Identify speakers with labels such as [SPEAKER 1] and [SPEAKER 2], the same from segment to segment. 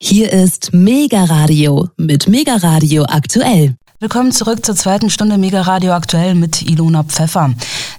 [SPEAKER 1] Hier ist Mega Radio mit Mega Radio aktuell.
[SPEAKER 2] Willkommen zurück zur zweiten Stunde Mega Radio aktuell mit Ilona Pfeffer.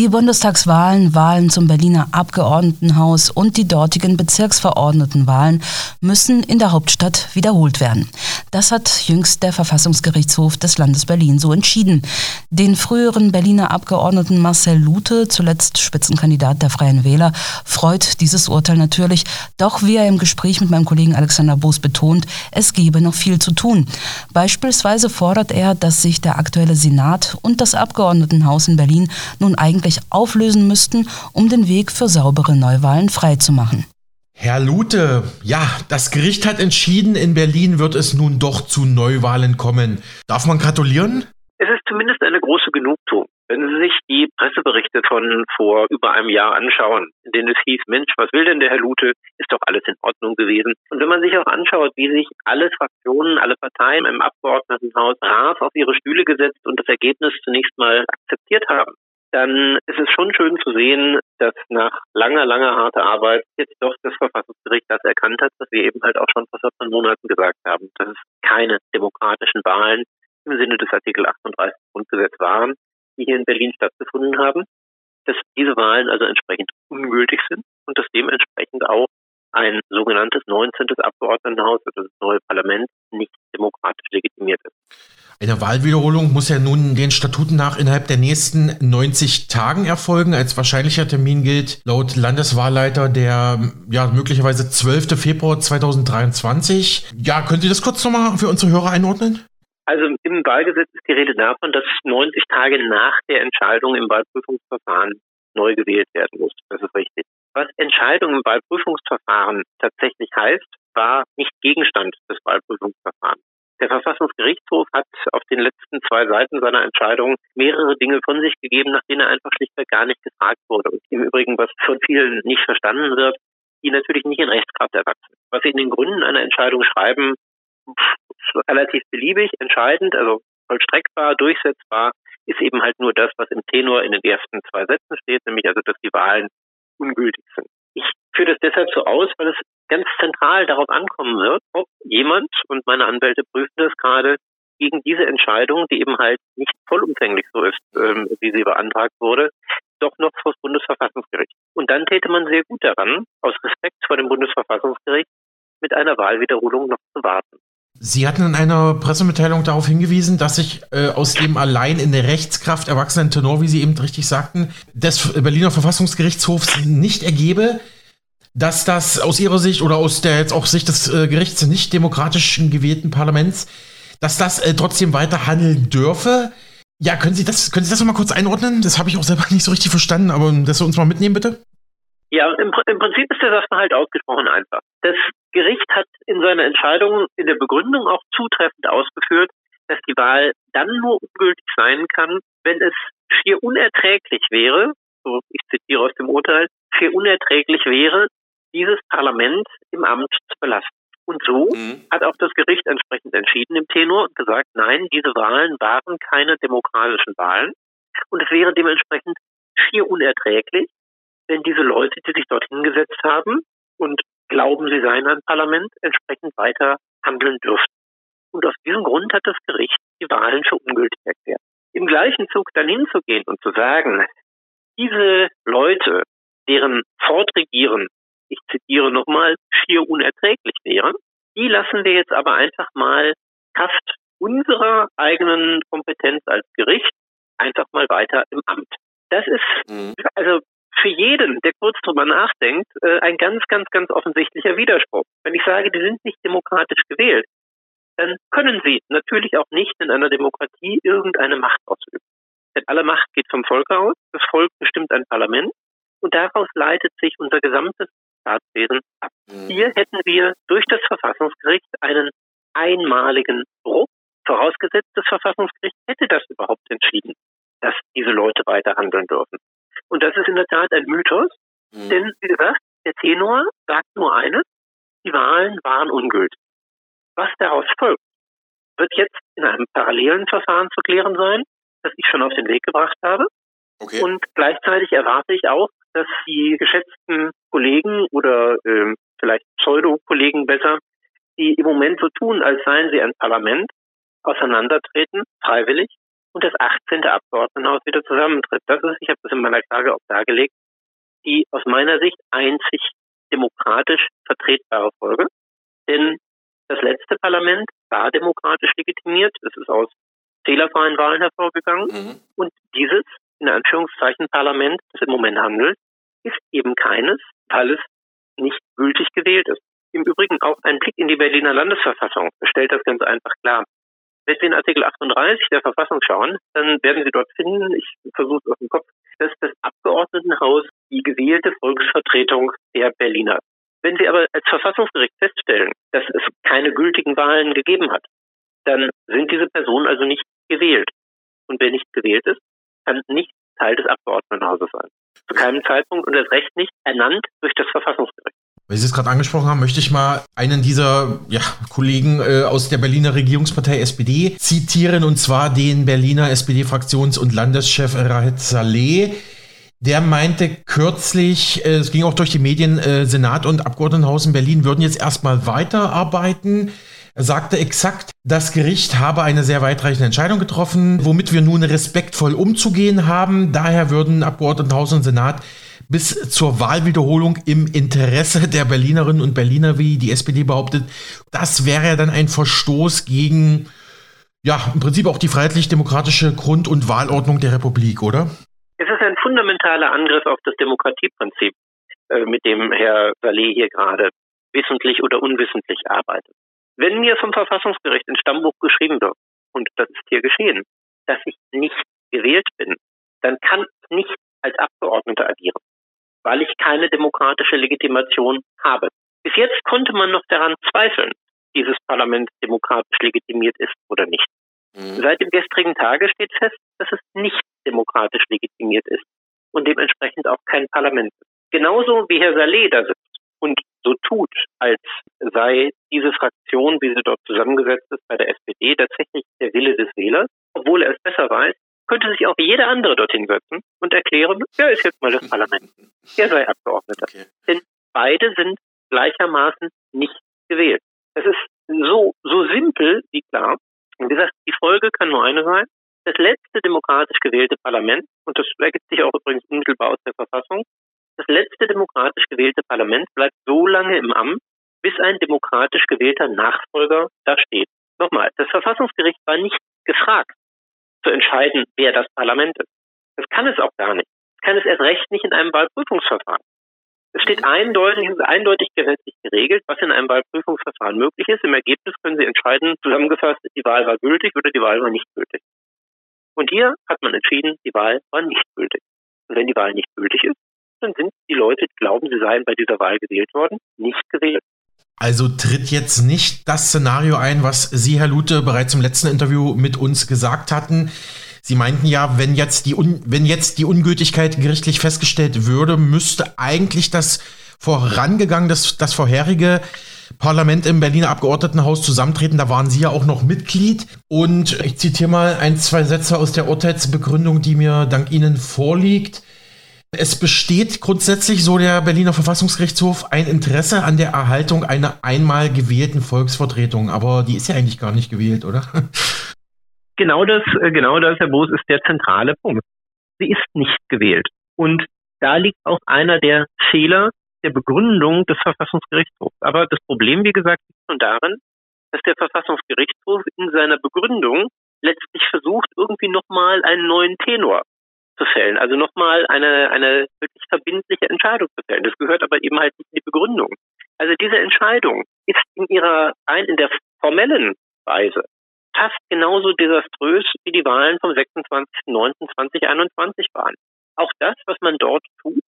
[SPEAKER 2] Die Bundestagswahlen, Wahlen zum Berliner Abgeordnetenhaus und die dortigen Bezirksverordnetenwahlen müssen in der Hauptstadt wiederholt werden. Das hat jüngst der Verfassungsgerichtshof des Landes Berlin so entschieden. Den früheren Berliner Abgeordneten Marcel Lute, zuletzt Spitzenkandidat der Freien Wähler, freut dieses Urteil natürlich. Doch wie er im Gespräch mit meinem Kollegen Alexander Boos betont, es gebe noch viel zu tun. Beispielsweise fordert er, dass sich der aktuelle Senat und das Abgeordnetenhaus in Berlin nun eigentlich auflösen müssten, um den Weg für saubere Neuwahlen freizumachen.
[SPEAKER 3] Herr Lute, ja, das Gericht hat entschieden, in Berlin wird es nun doch zu Neuwahlen kommen. Darf man gratulieren?
[SPEAKER 4] Es ist zumindest eine große Genugtuung. Wenn Sie sich die Presseberichte von vor über einem Jahr anschauen, in denen es hieß, Mensch, was will denn der Herr Lute? Ist doch alles in Ordnung gewesen. Und wenn man sich auch anschaut, wie sich alle Fraktionen, alle Parteien im Abgeordnetenhaus brav auf ihre Stühle gesetzt und das Ergebnis zunächst mal akzeptiert haben, dann ist es schon schön zu sehen, dass nach langer, langer harter Arbeit jetzt doch das Verfassungsgericht das erkannt hat, was wir eben halt auch schon vor 14 Monaten gesagt haben, dass es keine demokratischen Wahlen im Sinne des Artikel 38 Grundgesetz waren, die hier in Berlin stattgefunden haben, dass diese Wahlen also entsprechend ungültig sind und dass dementsprechend auch ein sogenanntes 19. Abgeordnetenhaus, also das neue Parlament,
[SPEAKER 3] Eine Wahlwiederholung muss ja nun den Statuten nach innerhalb der nächsten 90 Tagen erfolgen. Als wahrscheinlicher Termin gilt laut Landeswahlleiter der ja möglicherweise 12. Februar 2023. Ja, können Sie das kurz nochmal für unsere Hörer einordnen?
[SPEAKER 4] Also im Wahlgesetz ist die Rede davon, dass 90 Tage nach der Entscheidung im Wahlprüfungsverfahren neu gewählt werden muss. Das ist richtig. Was Entscheidung im Wahlprüfungsverfahren tatsächlich heißt, war nicht Gegenstand des Wahlprüfungsverfahrens. Der Verfassungsgerichtshof hat auf den letzten zwei Seiten seiner Entscheidung mehrere Dinge von sich gegeben, nach denen er einfach schlichtweg gar nicht gefragt wurde. Und im Übrigen, was von vielen nicht verstanden wird, die natürlich nicht in Rechtskraft erwachsen. Was sie in den Gründen einer Entscheidung schreiben, relativ beliebig, entscheidend, also vollstreckbar, durchsetzbar, ist eben halt nur das, was im Tenor in den ersten zwei Sätzen steht, nämlich also, dass die Wahlen ungültig sind. Ich führe das deshalb so aus, weil es ganz zentral darauf ankommen wird, ob jemand, und meine Anwälte prüfen das gerade, gegen diese Entscheidung, die eben halt nicht vollumfänglich so ist, ähm, wie sie beantragt wurde, doch noch vor das Bundesverfassungsgericht. Und dann täte man sehr gut daran, aus Respekt vor dem Bundesverfassungsgericht, mit einer Wahlwiederholung noch zu warten.
[SPEAKER 3] Sie hatten in einer Pressemitteilung darauf hingewiesen, dass sich äh, aus dem allein in der Rechtskraft erwachsenen Tenor, wie Sie eben richtig sagten, des Berliner Verfassungsgerichtshofs nicht ergebe, dass das aus Ihrer Sicht oder aus der jetzt auch Sicht des äh, Gerichts nicht demokratischen gewählten Parlaments, dass das äh, trotzdem weiter handeln dürfe. Ja, können Sie das, können Sie das nochmal kurz einordnen? Das habe ich auch selber nicht so richtig verstanden, aber dass Sie uns mal mitnehmen, bitte.
[SPEAKER 4] Ja, im, im Prinzip ist der Sachverhalt ausgesprochen einfach. Das Gericht hat in seiner Entscheidung in der Begründung auch zutreffend ausgeführt, dass die Wahl dann nur ungültig sein kann, wenn es schier unerträglich wäre, so ich zitiere aus dem Urteil, schier unerträglich wäre, dieses Parlament im Amt zu belasten. Und so mhm. hat auch das Gericht entsprechend entschieden im Tenor und gesagt, nein, diese Wahlen waren keine demokratischen Wahlen. Und es wäre dementsprechend schier unerträglich, wenn diese Leute, die sich dort hingesetzt haben und glauben, sie seien ein Parlament, entsprechend weiter handeln dürften. Und aus diesem Grund hat das Gericht die Wahlen für ungültig erklärt. Im gleichen Zug dann hinzugehen und zu sagen, diese Leute, deren Fortregieren, ich zitiere nochmal, schier unerträglich wären, die lassen wir jetzt aber einfach mal Kraft unserer eigenen Kompetenz als Gericht einfach mal weiter im Amt. Das ist mhm. also für jeden, der kurz drüber nachdenkt, äh, ein ganz, ganz, ganz offensichtlicher Widerspruch. Wenn ich sage, die sind nicht demokratisch gewählt, dann können sie natürlich auch nicht in einer Demokratie irgendeine Macht ausüben. Denn alle Macht geht vom Volk aus, das Volk bestimmt ein Parlament und daraus leitet sich unser gesamtes Staatswesen ab. Mhm. Hier hätten wir durch das Verfassungsgericht einen einmaligen Bruch, vorausgesetzt das Verfassungsgericht hätte das überhaupt entschieden, dass diese Leute weiter handeln dürfen. Und das ist in der Tat ein Mythos, mhm. denn wie gesagt, der Tenor sagt nur eines, die Wahlen waren ungültig. Was daraus folgt, wird jetzt in einem parallelen Verfahren zu klären sein, das ich schon auf den Weg gebracht habe. Okay. Und gleichzeitig erwarte ich auch, dass die geschätzten Kollegen oder äh, vielleicht Pseudo-Kollegen besser, die im Moment so tun, als seien sie ein Parlament, auseinandertreten, freiwillig, und das 18. Abgeordnetenhaus wieder zusammentritt. Das ist, ich habe das in meiner Klage auch dargelegt, die aus meiner Sicht einzig demokratisch vertretbare Folge. Denn das letzte Parlament war demokratisch legitimiert. Es ist aus fehlerfreien Wahlen hervorgegangen. Mhm. Und dieses, in Anführungszeichen, Parlament, das im Moment handelt, ist eben keines, weil es nicht gültig gewählt ist. Im Übrigen auch ein Blick in die Berliner Landesverfassung stellt das ganz einfach klar. Wenn Sie in Artikel 38 der Verfassung schauen, dann werden Sie dort finden, ich versuche es aus dem Kopf, dass das Abgeordnetenhaus die gewählte Volksvertretung der Berliner. Wenn Sie aber als Verfassungsgericht feststellen, dass es keine gültigen Wahlen gegeben hat, dann sind diese Personen also nicht gewählt. Und wer nicht gewählt ist, kann nicht Teil des Abgeordnetenhauses sein. Zu keinem Zeitpunkt und das Recht nicht ernannt durch das Verfassungsgericht.
[SPEAKER 3] Weil Sie es gerade angesprochen haben, möchte ich mal einen dieser ja, Kollegen äh, aus der Berliner Regierungspartei SPD zitieren, und zwar den Berliner SPD-Fraktions- und Landeschef Rahed Saleh. Der meinte kürzlich, äh, es ging auch durch die Medien, äh, Senat und Abgeordnetenhaus in Berlin würden jetzt erstmal weiterarbeiten. Sagte exakt, das Gericht habe eine sehr weitreichende Entscheidung getroffen, womit wir nun respektvoll umzugehen haben. Daher würden Abgeordnetenhaus und Senat bis zur Wahlwiederholung im Interesse der Berlinerinnen und Berliner, wie die SPD behauptet. Das wäre ja dann ein Verstoß gegen, ja, im Prinzip auch die freiheitlich-demokratische Grund- und Wahlordnung der Republik, oder?
[SPEAKER 4] Es ist ein fundamentaler Angriff auf das Demokratieprinzip, äh, mit dem Herr Saleh hier gerade wissentlich oder unwissentlich arbeitet. Wenn mir vom Verfassungsgericht ins Stammbuch geschrieben wird, und das ist hier geschehen, dass ich nicht gewählt bin, dann kann ich nicht als Abgeordneter agieren weil ich keine demokratische Legitimation habe. Bis jetzt konnte man noch daran zweifeln, dieses Parlament demokratisch legitimiert ist oder nicht. Mhm. Seit dem gestrigen Tage steht fest, dass es nicht demokratisch legitimiert ist und dementsprechend auch kein Parlament ist. Genauso wie Herr Saleh da sitzt so tut, als sei diese Fraktion, wie sie dort zusammengesetzt ist bei der SPD, tatsächlich der Wille des Wählers, obwohl er es besser weiß, könnte sich auch jeder andere dorthin setzen und erklären, er ist jetzt mal das Parlament. Er sei Abgeordneter. Okay. Denn beide sind gleichermaßen nicht gewählt. Es ist so, so simpel wie klar. Und wie gesagt, die Folge kann nur eine sein. Das letzte demokratisch gewählte Parlament, und das ergibt sich auch übrigens unmittelbar aus der Verfassung, letzte demokratisch gewählte Parlament bleibt so lange im Amt, bis ein demokratisch gewählter Nachfolger da steht. Nochmal, das Verfassungsgericht war nicht gefragt, zu entscheiden, wer das Parlament ist. Das kann es auch gar nicht. Das kann es erst recht nicht in einem Wahlprüfungsverfahren. Es steht mhm. eindeutig, eindeutig gesetzlich geregelt, was in einem Wahlprüfungsverfahren möglich ist. Im Ergebnis können Sie entscheiden, zusammengefasst, die Wahl war gültig oder die Wahl war nicht gültig. Und hier hat man entschieden, die Wahl war nicht gültig. Und wenn die Wahl nicht gültig ist, dann sind die Leute, die glauben, sie seien bei dieser Wahl gewählt worden, nicht gewählt.
[SPEAKER 3] Also tritt jetzt nicht das Szenario ein, was Sie, Herr Lute, bereits im letzten Interview mit uns gesagt hatten. Sie meinten ja, wenn jetzt die, Un wenn jetzt die Ungültigkeit gerichtlich festgestellt würde, müsste eigentlich das vorangegangen, das, das vorherige Parlament im Berliner Abgeordnetenhaus zusammentreten. Da waren Sie ja auch noch Mitglied. Und ich zitiere mal ein, zwei Sätze aus der Urteilsbegründung, die mir dank Ihnen vorliegt. Es besteht grundsätzlich, so der Berliner Verfassungsgerichtshof, ein Interesse an der Erhaltung einer einmal gewählten Volksvertretung. Aber die ist ja eigentlich gar nicht gewählt, oder?
[SPEAKER 4] Genau das, äh, genau das, Herr Boos, ist der zentrale Punkt. Sie ist nicht gewählt. Und da liegt auch einer der Fehler der Begründung des Verfassungsgerichtshofs. Aber das Problem, wie gesagt, liegt schon darin, dass der Verfassungsgerichtshof in seiner Begründung letztlich versucht, irgendwie nochmal einen neuen Tenor zu fällen, also nochmal eine, eine wirklich verbindliche Entscheidung zu fällen. Das gehört aber eben halt nicht in die Begründung. Also diese Entscheidung ist in ihrer, ein, in der formellen Weise fast genauso desaströs wie die Wahlen vom 26.09.2021 waren. Auch das, was man dort tut,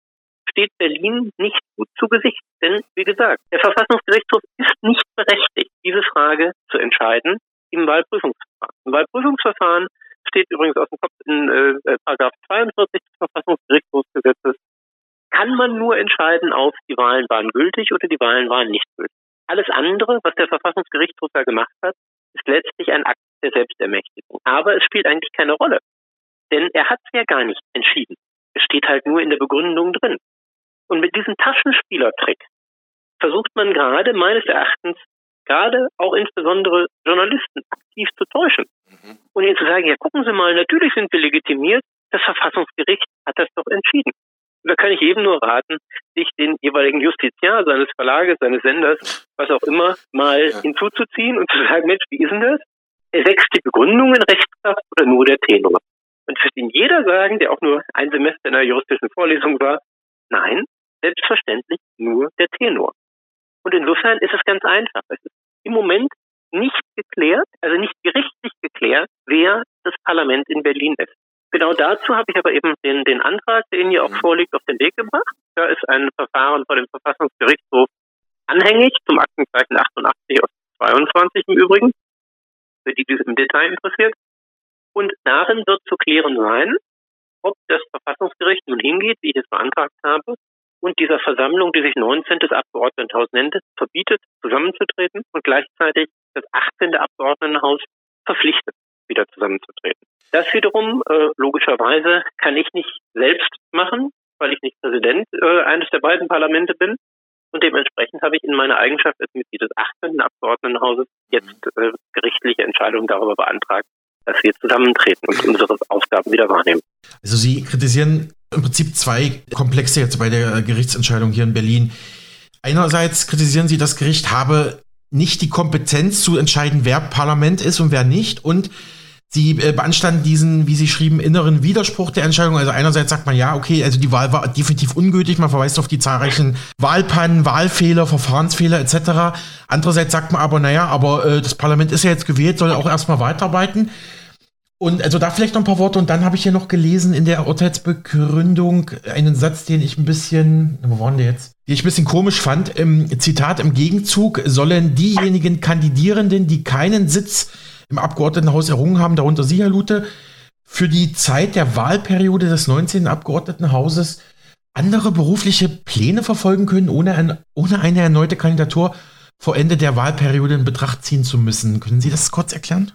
[SPEAKER 4] steht Berlin nicht gut zu Gesicht. Denn, wie gesagt, der Verfassungsgerichtshof ist nicht berechtigt, diese Frage zu entscheiden im Wahlprüfungsverfahren. Im Wahlprüfungsverfahren steht übrigens aus dem Kopf in äh, Paragraph 42 des Verfassungsgerichtshofsgesetzes, kann man nur entscheiden auf, die Wahlen waren gültig oder die Wahlen waren nicht gültig. Alles andere, was der Verfassungsgerichtshof da gemacht hat, ist letztlich ein Akt der Selbstermächtigung. Aber es spielt eigentlich keine Rolle. Denn er hat es ja gar nicht entschieden. Es steht halt nur in der Begründung drin. Und mit diesem Taschenspielertrick versucht man gerade meines Erachtens gerade auch insbesondere Journalisten aktiv zu täuschen. Mhm. Und ihnen zu sagen, ja, gucken Sie mal, natürlich sind wir legitimiert, das Verfassungsgericht hat das doch entschieden. da kann ich eben nur raten, sich den jeweiligen Justiziar seines Verlages, seines Senders, was auch immer, mal ja. hinzuzuziehen und zu sagen, Mensch, wie ist denn das? Wächst die Begründung in Rechtskraft oder nur der Tenor? Und wird Ihnen jeder sagen, der auch nur ein Semester in einer juristischen Vorlesung war, nein, selbstverständlich nur der Tenor. Und insofern ist es ganz einfach. Es ist im Moment nicht geklärt, also nicht gerichtlich geklärt, wer das Parlament in Berlin ist. Genau dazu habe ich aber eben den, den Antrag, der Ihnen hier auch mhm. vorliegt, auf den Weg gebracht. Da ist ein Verfahren vor dem Verfassungsgerichtshof anhängig zum Aktenzeichen 88 aus 22 im Übrigen, für die, die es im Detail interessiert. Und darin wird zu klären sein, ob das Verfassungsgericht nun hingeht, wie ich es beantragt habe, und dieser Versammlung, die sich 19. Abgeordnetenhaus nennt, verbietet, zusammenzutreten und gleichzeitig das 18. Abgeordnetenhaus verpflichtet, wieder zusammenzutreten. Das wiederum, äh, logischerweise, kann ich nicht selbst machen, weil ich nicht Präsident äh, eines der beiden Parlamente bin. Und dementsprechend habe ich in meiner Eigenschaft als Mitglied des 18. Abgeordnetenhauses jetzt äh, gerichtliche Entscheidungen darüber beantragt, dass wir zusammentreten und unsere Aufgaben wieder wahrnehmen.
[SPEAKER 3] Also Sie kritisieren im Prinzip zwei Komplexe jetzt bei der Gerichtsentscheidung hier in Berlin. Einerseits kritisieren Sie, das Gericht habe nicht die Kompetenz zu entscheiden, wer Parlament ist und wer nicht. Und Sie äh, beanstanden diesen, wie Sie schrieben, inneren Widerspruch der Entscheidung. Also einerseits sagt man, ja, okay, also die Wahl war definitiv ungültig. Man verweist auf die zahlreichen Wahlpannen, Wahlfehler, Verfahrensfehler etc. Andererseits sagt man aber, naja, aber äh, das Parlament ist ja jetzt gewählt, soll auch erstmal weiterarbeiten. Und also da vielleicht noch ein paar Worte. Und dann habe ich hier noch gelesen in der Urteilsbegründung einen Satz, den ich ein bisschen, wo waren der jetzt? Den ich ein bisschen komisch fand. Im Zitat, im Gegenzug sollen diejenigen Kandidierenden, die keinen Sitz im Abgeordnetenhaus errungen haben, darunter Sie, Herr Lute, für die Zeit der Wahlperiode des 19. Abgeordnetenhauses andere berufliche Pläne verfolgen können, ohne, ein, ohne eine erneute Kandidatur vor Ende der Wahlperiode in Betracht ziehen zu müssen. Können Sie das kurz erklären?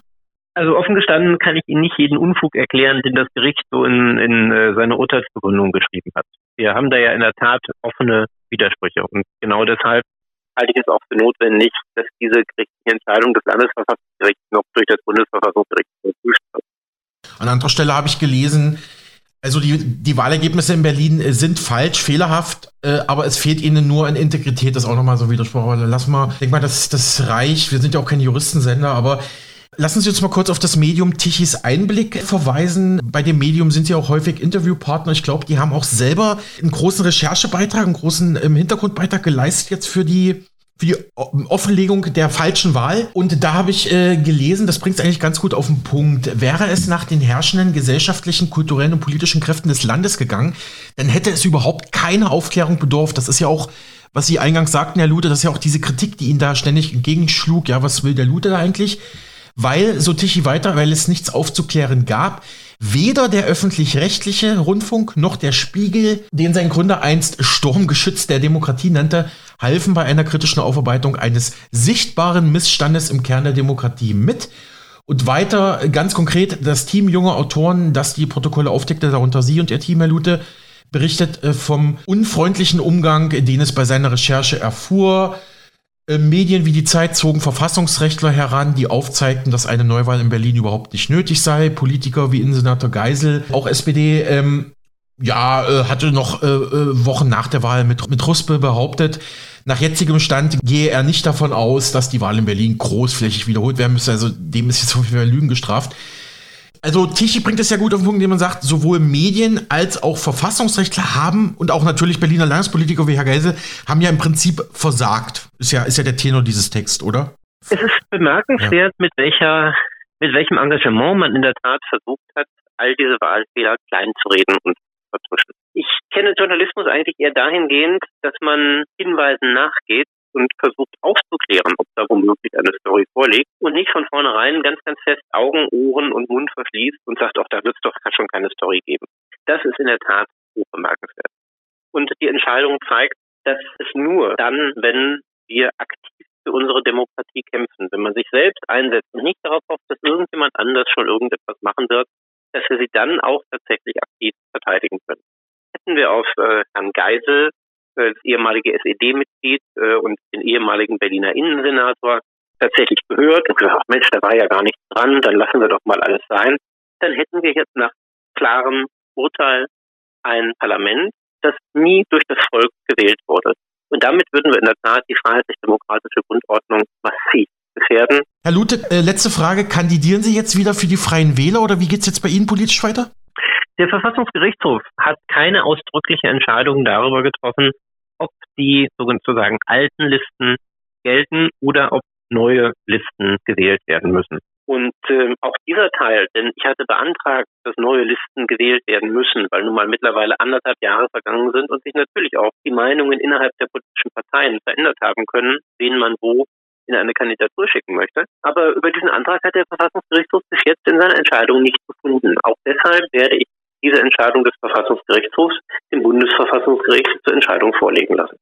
[SPEAKER 4] Also offen gestanden kann ich Ihnen nicht jeden Unfug erklären, den das Gericht so in, in äh, seine Urteilsbegründung geschrieben hat. Wir haben da ja in der Tat offene Widersprüche und genau deshalb halte ich es auch für notwendig, dass diese gerichtliche Entscheidung des Landesverfassungsgerichts noch durch das Bundesverfassungsgericht überprüft wird.
[SPEAKER 3] An anderer Stelle habe ich gelesen, also die, die Wahlergebnisse in Berlin äh, sind falsch, fehlerhaft, äh, aber es fehlt ihnen nur an Integrität. Das ist auch nochmal so Widerspruch. Aber lass mal, ich denke mal, das, das reicht. Wir sind ja auch kein Juristensender, aber Lassen Sie uns mal kurz auf das Medium Tichys Einblick verweisen. Bei dem Medium sind Sie auch häufig Interviewpartner. Ich glaube, die haben auch selber einen großen Recherchebeitrag, einen großen ähm, Hintergrundbeitrag geleistet jetzt für die für die Offenlegung der falschen Wahl. Und da habe ich äh, gelesen, das bringt es eigentlich ganz gut auf den Punkt. Wäre es nach den herrschenden gesellschaftlichen, kulturellen und politischen Kräften des Landes gegangen, dann hätte es überhaupt keine Aufklärung bedurft. Das ist ja auch, was Sie eingangs sagten, Herr Lute, das ist ja auch diese Kritik, die Ihnen da ständig entgegenschlug. Ja, was will der Lute da eigentlich? Weil, so Tichy weiter, weil es nichts aufzuklären gab, weder der öffentlich-rechtliche Rundfunk noch der Spiegel, den sein Gründer einst Sturmgeschütz der Demokratie nannte, halfen bei einer kritischen Aufarbeitung eines sichtbaren Missstandes im Kern der Demokratie mit. Und weiter, ganz konkret, das Team junger Autoren, das die Protokolle aufdeckte, darunter Sie und Ihr Team, Herr Lute, berichtet äh, vom unfreundlichen Umgang, den es bei seiner Recherche erfuhr, Medien wie die Zeit zogen Verfassungsrechtler heran, die aufzeigten, dass eine Neuwahl in Berlin überhaupt nicht nötig sei. Politiker wie Innensenator Geisel, auch SPD, ähm, ja, äh, hatte noch äh, äh, Wochen nach der Wahl mit, mit Ruspe behauptet, nach jetzigem Stand gehe er nicht davon aus, dass die Wahl in Berlin großflächig wiederholt werden müsste. Also dem ist jetzt jeden Fall Lügen gestraft. Also Tichy bringt es ja gut auf den Punkt, indem man sagt, sowohl Medien als auch Verfassungsrechtler haben und auch natürlich Berliner Landespolitiker wie Herr Geisel haben ja im Prinzip versagt. Ist ja, ist ja der Tenor dieses Text, oder?
[SPEAKER 4] Es ist bemerkenswert, ja. mit welcher, mit welchem Engagement man in der Tat versucht hat, all diese Wahlfehler klein zu reden und zu vertuschen. Ich kenne Journalismus eigentlich eher dahingehend, dass man Hinweisen nachgeht und versucht aufzuklären, ob da womöglich eine Story vorliegt und nicht von vornherein ganz, ganz fest Augen, Ohren und Mund verschließt und sagt, auch da wird es doch schon keine Story geben. Das ist in der Tat hoch bemerkenswert. Und die Entscheidung zeigt, dass es nur dann, wenn wir aktiv für unsere Demokratie kämpfen, wenn man sich selbst einsetzt und nicht darauf hofft, dass irgendjemand anders schon irgendetwas machen wird, dass wir sie dann auch tatsächlich aktiv verteidigen können. Hätten wir auf äh, Herrn Geisel das ehemalige SED-Mitglied äh, und den ehemaligen Berliner Innensenator tatsächlich gehört und gesagt, Mensch, da war ja gar nichts dran, dann lassen wir doch mal alles sein, dann hätten wir jetzt nach klarem Urteil ein Parlament, das nie durch das Volk gewählt wurde. Und damit würden wir in der Tat die freiheitlich-demokratische Grundordnung massiv gefährden.
[SPEAKER 3] Herr Lute, äh, letzte Frage. Kandidieren Sie jetzt wieder für die Freien Wähler oder wie geht es jetzt bei Ihnen politisch weiter?
[SPEAKER 4] Der Verfassungsgerichtshof hat keine ausdrückliche Entscheidung darüber getroffen, ob die sozusagen alten Listen gelten oder ob neue Listen gewählt werden müssen. Und äh, auch dieser Teil, denn ich hatte beantragt, dass neue Listen gewählt werden müssen, weil nun mal mittlerweile anderthalb Jahre vergangen sind und sich natürlich auch die Meinungen innerhalb der politischen Parteien verändert haben können, wen man wo in eine Kandidatur schicken möchte. Aber über diesen Antrag hat der Verfassungsgerichtshof bis jetzt in seiner Entscheidung nicht gefunden. Auch deshalb werde ich diese Entscheidung des Verfassungsgerichtshofs dem Bundesverfassungsgericht zur Entscheidung vorlegen lassen.